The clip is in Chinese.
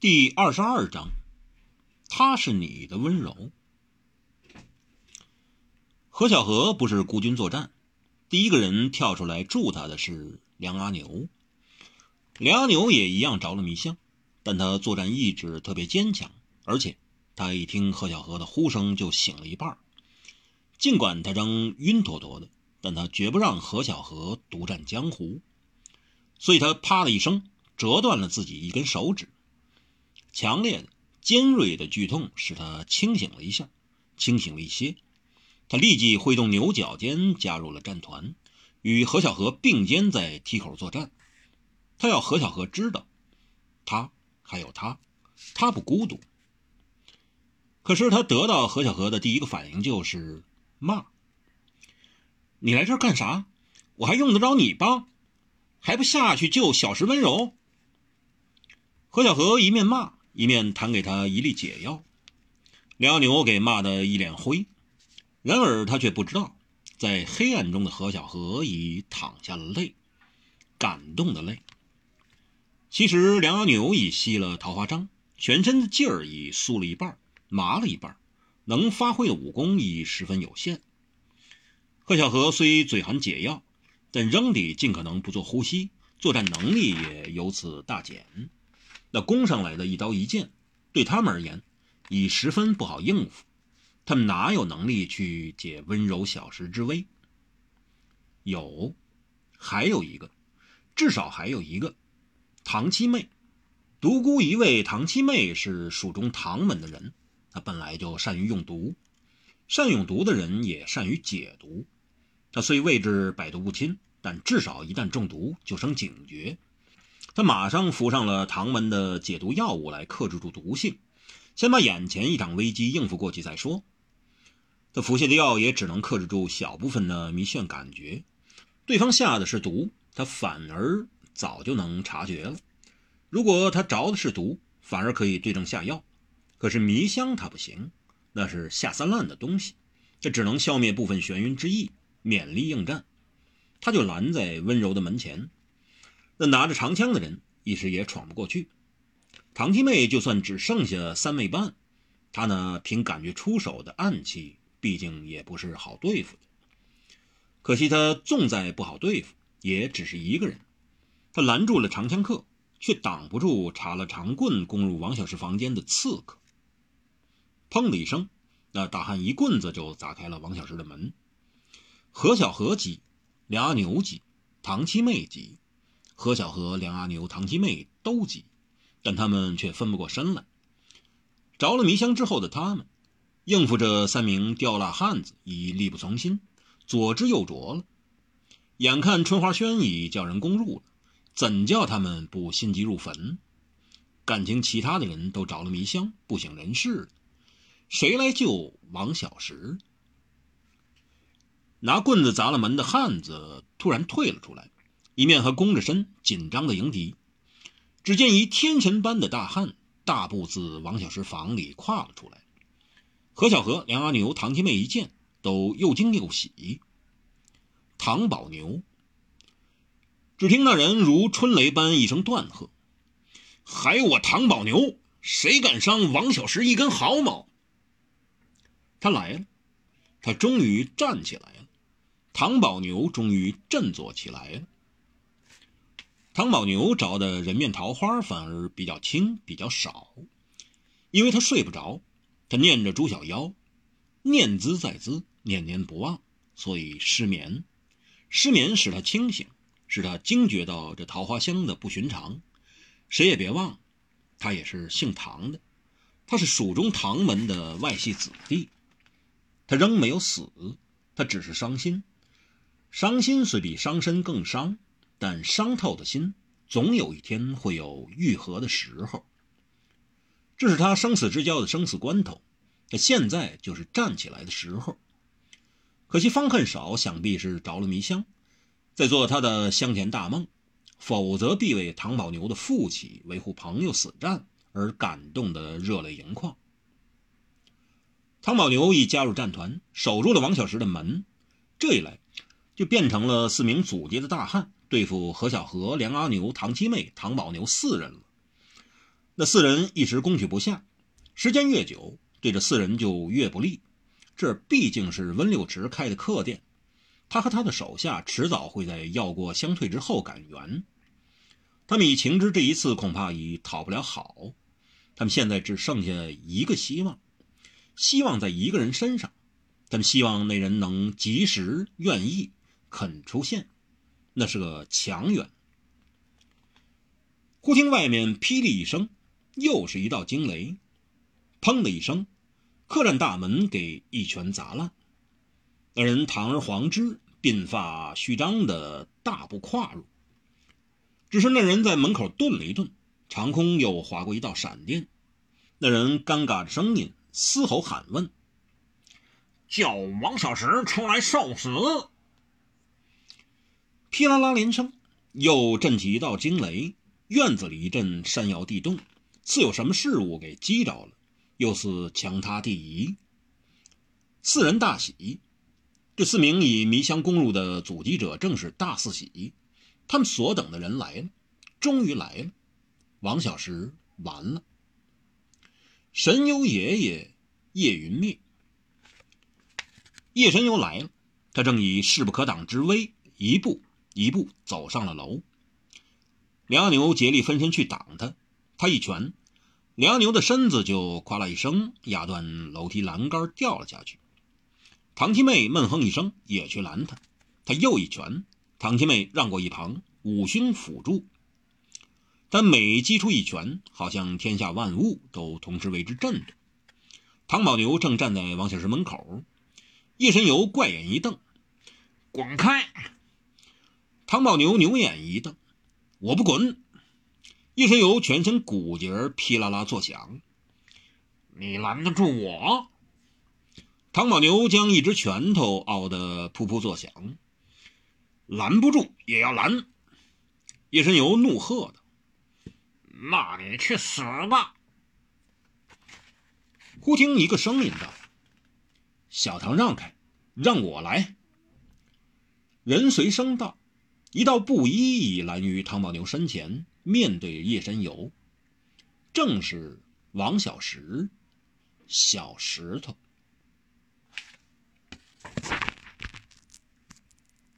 第二十二章，他是你的温柔。何小荷不是孤军作战，第一个人跳出来助他的是梁阿牛。梁阿牛也一样着了迷香，但他作战意志特别坚强，而且他一听何小荷的呼声就醒了一半。尽管他仍晕坨坨的，但他绝不让何小荷独占江湖，所以他啪的一声折断了自己一根手指。强烈的、尖锐的剧痛使他清醒了一下，清醒了一些。他立即挥动牛角尖加入了战团，与何小荷并肩在梯口作战。他要何小荷知道，他还有他，他不孤独。可是他得到何小荷的第一个反应就是骂：“你来这儿干啥？我还用得着你帮？还不下去救小石温柔？”何小荷一面骂。一面弹给他一粒解药，梁牛给骂得一脸灰。然而他却不知道，在黑暗中的何小荷已淌下了泪，感动的泪。其实梁牛已吸了桃花章，全身的劲儿已酥了一半，麻了一半，能发挥的武功已十分有限。何小荷虽嘴含解药，但仍得尽可能不做呼吸，作战能力也由此大减。那攻上来的一刀一剑，对他们而言已十分不好应付。他们哪有能力去解温柔小石之危？有，还有一个，至少还有一个，唐七妹，独孤一位。唐七妹是蜀中唐门的人，她本来就善于用毒，善用毒的人也善于解毒。他虽位置百毒不侵，但至少一旦中毒就生警觉。他马上服上了唐门的解毒药物来克制住毒性，先把眼前一场危机应付过去再说。他服下的药也只能克制住小部分的迷眩感觉，对方下的是毒，他反而早就能察觉了。如果他着的是毒，反而可以对症下药。可是迷香他不行，那是下三滥的东西，这只能消灭部分眩晕之意，勉力应战。他就拦在温柔的门前。那拿着长枪的人一时也闯不过去。唐七妹就算只剩下三妹半，她呢凭感觉出手的暗器，毕竟也不是好对付的。可惜她纵在不好对付，也只是一个人。她拦住了长枪客，却挡不住插了长棍攻入王小石房间的刺客。砰的一声，那大汉一棍子就砸开了王小石的门。何小何急，梁阿牛急，唐七妹急。何小荷、梁阿牛、唐七妹都急，但他们却分不过身来。着了迷香之后的他们，应付这三名吊辣汉子已力不从心，左支右拙了。眼看春花轩已叫人攻入了，怎叫他们不心急如焚？感情其他的人都着了迷香，不省人事，谁来救王小石？拿棍子砸了门的汉子突然退了出来。一面还弓着身，紧张的迎敌。只见一天神般的大汉大步自王小石房里跨了出来。何小荷、梁阿牛、唐七妹一见，都又惊又喜。唐宝牛，只听那人如春雷般一声断喝：“还我唐宝牛，谁敢伤王小石一根毫毛？”他来了，他终于站起来了。唐宝牛终于振作起来了。唐宝牛着的人面桃花反而比较轻，比较少，因为他睡不着，他念着朱小妖，念兹在兹，念念不忘，所以失眠。失眠使他清醒，使他惊觉到这桃花香的不寻常。谁也别忘，他也是姓唐的，他是蜀中唐门的外系子弟。他仍没有死，他只是伤心。伤心虽比伤身更伤。但伤透的心，总有一天会有愈合的时候。这是他生死之交的生死关头，他现在就是站起来的时候。可惜方恨少，想必是着了迷香，在做他的香甜大梦，否则必为唐宝牛的父亲维护朋友死战而感动的热泪盈眶。唐宝牛一加入战团，守住了王小石的门，这一来，就变成了四名祖级的大汉。对付何小荷、梁阿牛、唐七妹、唐宝牛四人了。那四人一时攻取不下，时间越久，对这四人就越不利。这毕竟是温六池开的客店，他和他的手下迟早会在要过相退之后赶援。他们以情知这一次恐怕已讨不了好，他们现在只剩下一个希望，希望在一个人身上。他们希望那人能及时、愿意、肯出现，那是个强援。忽听外面霹雳一声。又是一道惊雷，砰的一声，客栈大门给一拳砸烂。那人堂而皇之，鬓发虚张的大步跨入。只是那人在门口顿了一顿，长空又划过一道闪电。那人尴尬的声音嘶吼喊问：“叫王小石出来受死！”噼啦啦连声，又震起一道惊雷，院子里一阵山摇地动。似有什么事物给击着了，又似墙塌地移。四人大喜，这四名以迷香攻入的阻击者正是大四喜。他们所等的人来了，终于来了。王小石完了。神游爷爷叶云灭，叶神游来了，他正以势不可挡之威，一步一步走上了楼。梁牛竭力分身去挡他。他一拳，梁牛的身子就夸啦一声压断楼梯栏杆，掉了下去。唐七妹闷哼一声，也去拦他。他又一拳，唐七妹让过一旁，五胸辅助。但每击出一拳，好像天下万物都同时为之震动。唐宝牛正站在王小石门口，叶神游怪眼一瞪：“滚开！”唐宝牛牛眼一瞪：“我不滚。”叶神游全身骨节噼啦啦作响，你拦得住我？唐宝牛将一只拳头拗得噗噗作响，拦不住也要拦。叶神游怒喝道：“那你去死吧！”忽听一个声音道：“小唐让开，让我来。”人随声道：“一道布衣已拦于汤宝牛身前。”面对夜神游，正是王小石，小石头。